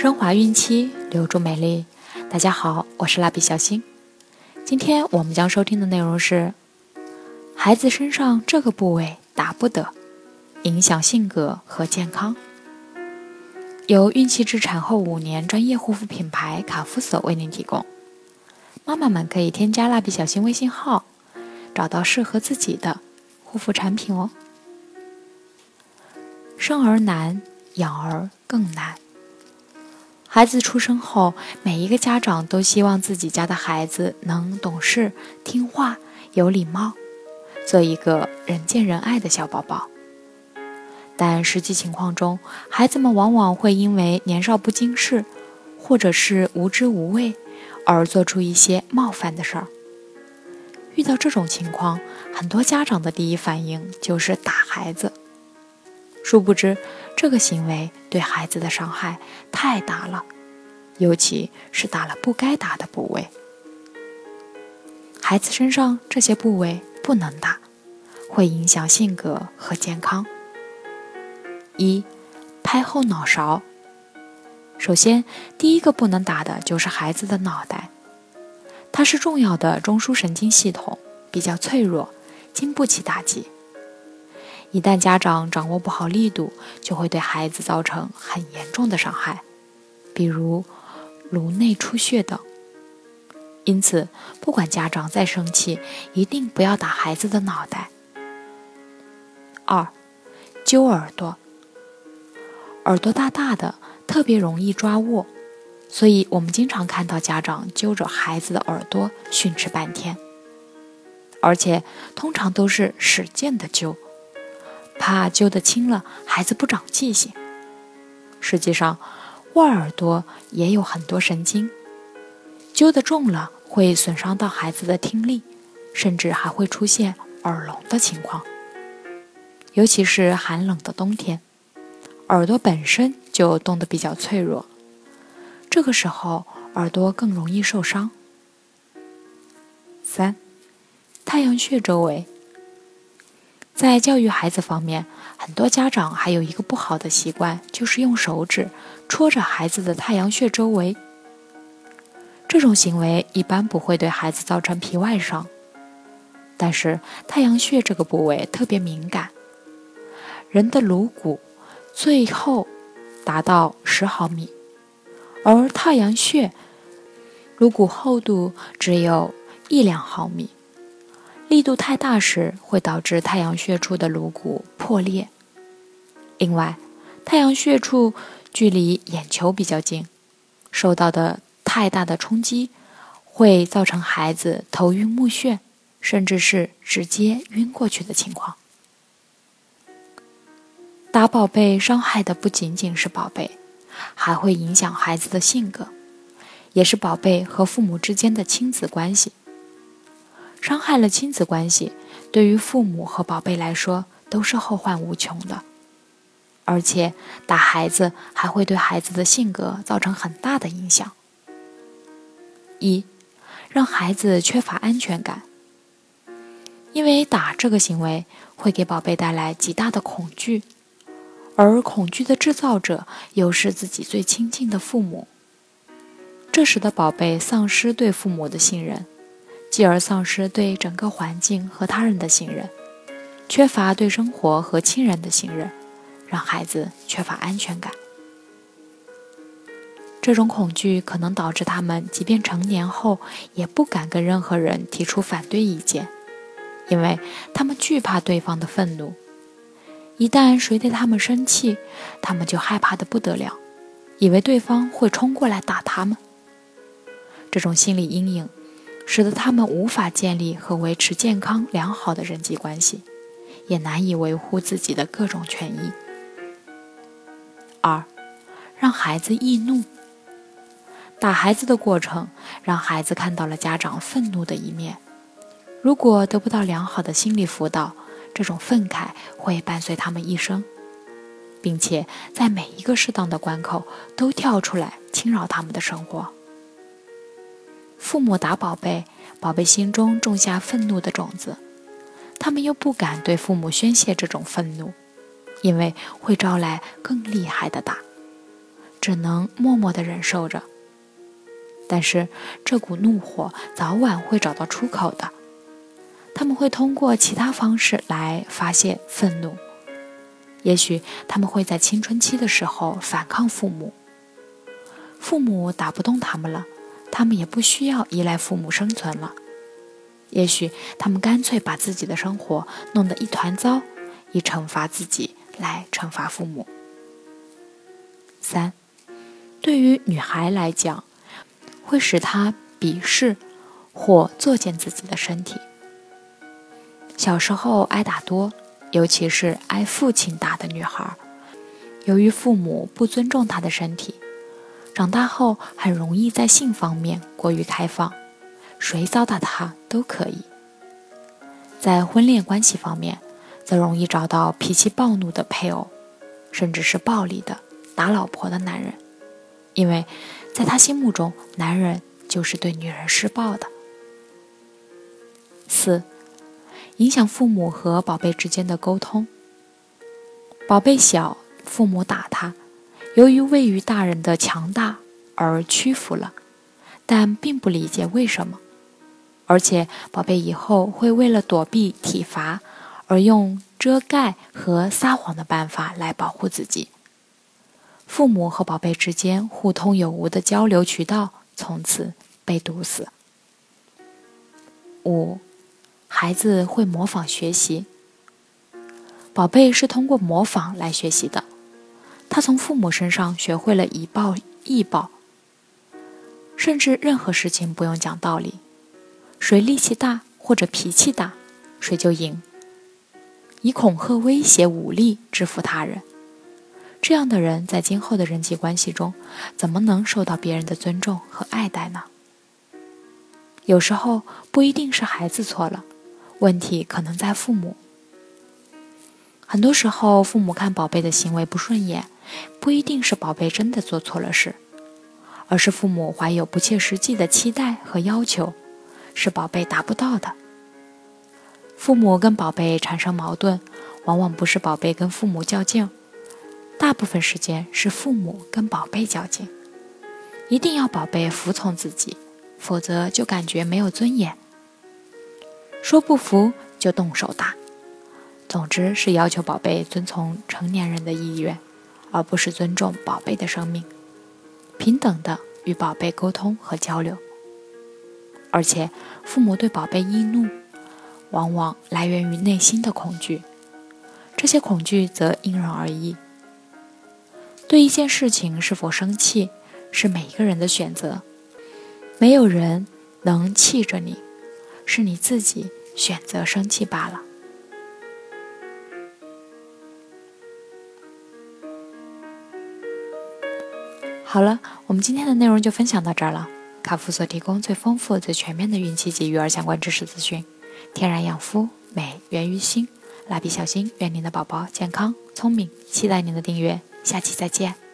升华孕期，留住美丽。大家好，我是蜡笔小新。今天我们将收听的内容是：孩子身上这个部位打不得，影响性格和健康。由孕期至产后五年专业护肤品牌卡夫索为您提供。妈妈们可以添加蜡笔小新微信号，找到适合自己的护肤产品哦。生儿难，养儿更难。孩子出生后，每一个家长都希望自己家的孩子能懂事、听话、有礼貌，做一个人见人爱的小宝宝。但实际情况中，孩子们往往会因为年少不经事，或者是无知无畏，而做出一些冒犯的事儿。遇到这种情况，很多家长的第一反应就是打孩子。殊不知，这个行为对孩子的伤害太大了，尤其是打了不该打的部位。孩子身上这些部位不能打，会影响性格和健康。一，拍后脑勺。首先，第一个不能打的就是孩子的脑袋，它是重要的中枢神经系统，比较脆弱，经不起打击。一旦家长掌握不好力度，就会对孩子造成很严重的伤害，比如颅内出血等。因此，不管家长再生气，一定不要打孩子的脑袋。二，揪耳朵。耳朵大大的，特别容易抓握，所以我们经常看到家长揪着孩子的耳朵训斥半天，而且通常都是使劲的揪。怕揪得轻了，孩子不长记性。实际上，握耳朵也有很多神经，揪得重了会损伤到孩子的听力，甚至还会出现耳聋的情况。尤其是寒冷的冬天，耳朵本身就冻得比较脆弱，这个时候耳朵更容易受伤。三，太阳穴周围。在教育孩子方面，很多家长还有一个不好的习惯，就是用手指戳着孩子的太阳穴周围。这种行为一般不会对孩子造成皮外伤，但是太阳穴这个部位特别敏感。人的颅骨最厚达到十毫米，而太阳穴颅骨厚度只有一两毫米。力度太大时，会导致太阳穴处的颅骨破裂。另外，太阳穴处距离眼球比较近，受到的太大的冲击，会造成孩子头晕目眩，甚至是直接晕过去的情况。打宝贝伤害的不仅仅是宝贝，还会影响孩子的性格，也是宝贝和父母之间的亲子关系。伤害了亲子关系，对于父母和宝贝来说都是后患无穷的。而且打孩子还会对孩子的性格造成很大的影响。一，让孩子缺乏安全感。因为打这个行为会给宝贝带来极大的恐惧，而恐惧的制造者又是自己最亲近的父母，这使得宝贝丧失对父母的信任。继而丧失对整个环境和他人的信任，缺乏对生活和亲人的信任，让孩子缺乏安全感。这种恐惧可能导致他们即便成年后也不敢跟任何人提出反对意见，因为他们惧怕对方的愤怒。一旦谁对他们生气，他们就害怕的不得了，以为对方会冲过来打他们。这种心理阴影。使得他们无法建立和维持健康良好的人际关系，也难以维护自己的各种权益。二，让孩子易怒。打孩子的过程，让孩子看到了家长愤怒的一面。如果得不到良好的心理辅导，这种愤慨会伴随他们一生，并且在每一个适当的关口都跳出来侵扰他们的生活。父母打宝贝，宝贝心中种下愤怒的种子，他们又不敢对父母宣泄这种愤怒，因为会招来更厉害的打，只能默默地忍受着。但是这股怒火早晚会找到出口的，他们会通过其他方式来发泄愤怒。也许他们会在青春期的时候反抗父母，父母打不动他们了，他们也不需要依赖父母生存了。也许他们干脆把自己的生活弄得一团糟，以惩罚自己来惩罚父母。三，对于女孩来讲，会使她鄙视或作践自己的身体。小时候挨打多，尤其是挨父亲打的女孩，由于父母不尊重她的身体，长大后很容易在性方面过于开放。谁糟蹋他都可以。在婚恋关系方面，则容易找到脾气暴怒的配偶，甚至是暴力的打老婆的男人，因为在他心目中，男人就是对女人施暴的。四，影响父母和宝贝之间的沟通。宝贝小，父母打他，由于位于大人的强大而屈服了，但并不理解为什么。而且，宝贝以后会为了躲避体罚而用遮盖和撒谎的办法来保护自己。父母和宝贝之间互通有无的交流渠道从此被堵死。五，孩子会模仿学习。宝贝是通过模仿来学习的，他从父母身上学会了以暴易暴，甚至任何事情不用讲道理。谁力气大或者脾气大，谁就赢。以恐吓、威胁、武力制服他人，这样的人在今后的人际关系中，怎么能受到别人的尊重和爱戴呢？有时候不一定是孩子错了，问题可能在父母。很多时候，父母看宝贝的行为不顺眼，不一定是宝贝真的做错了事，而是父母怀有不切实际的期待和要求。是宝贝达不到的。父母跟宝贝产生矛盾，往往不是宝贝跟父母较劲，大部分时间是父母跟宝贝较劲。一定要宝贝服从自己，否则就感觉没有尊严。说不服就动手打，总之是要求宝贝遵从成年人的意愿，而不是尊重宝贝的生命，平等的与宝贝沟通和交流。而且，父母对宝贝易怒，往往来源于内心的恐惧。这些恐惧则因人而异。对一件事情是否生气，是每一个人的选择。没有人能气着你，是你自己选择生气罢了。好了，我们今天的内容就分享到这儿了。卡夫所提供最丰富、最全面的孕期及育儿相关知识资讯，天然养肤，美源于心。蜡笔小新，愿您的宝宝健康聪明，期待您的订阅，下期再见。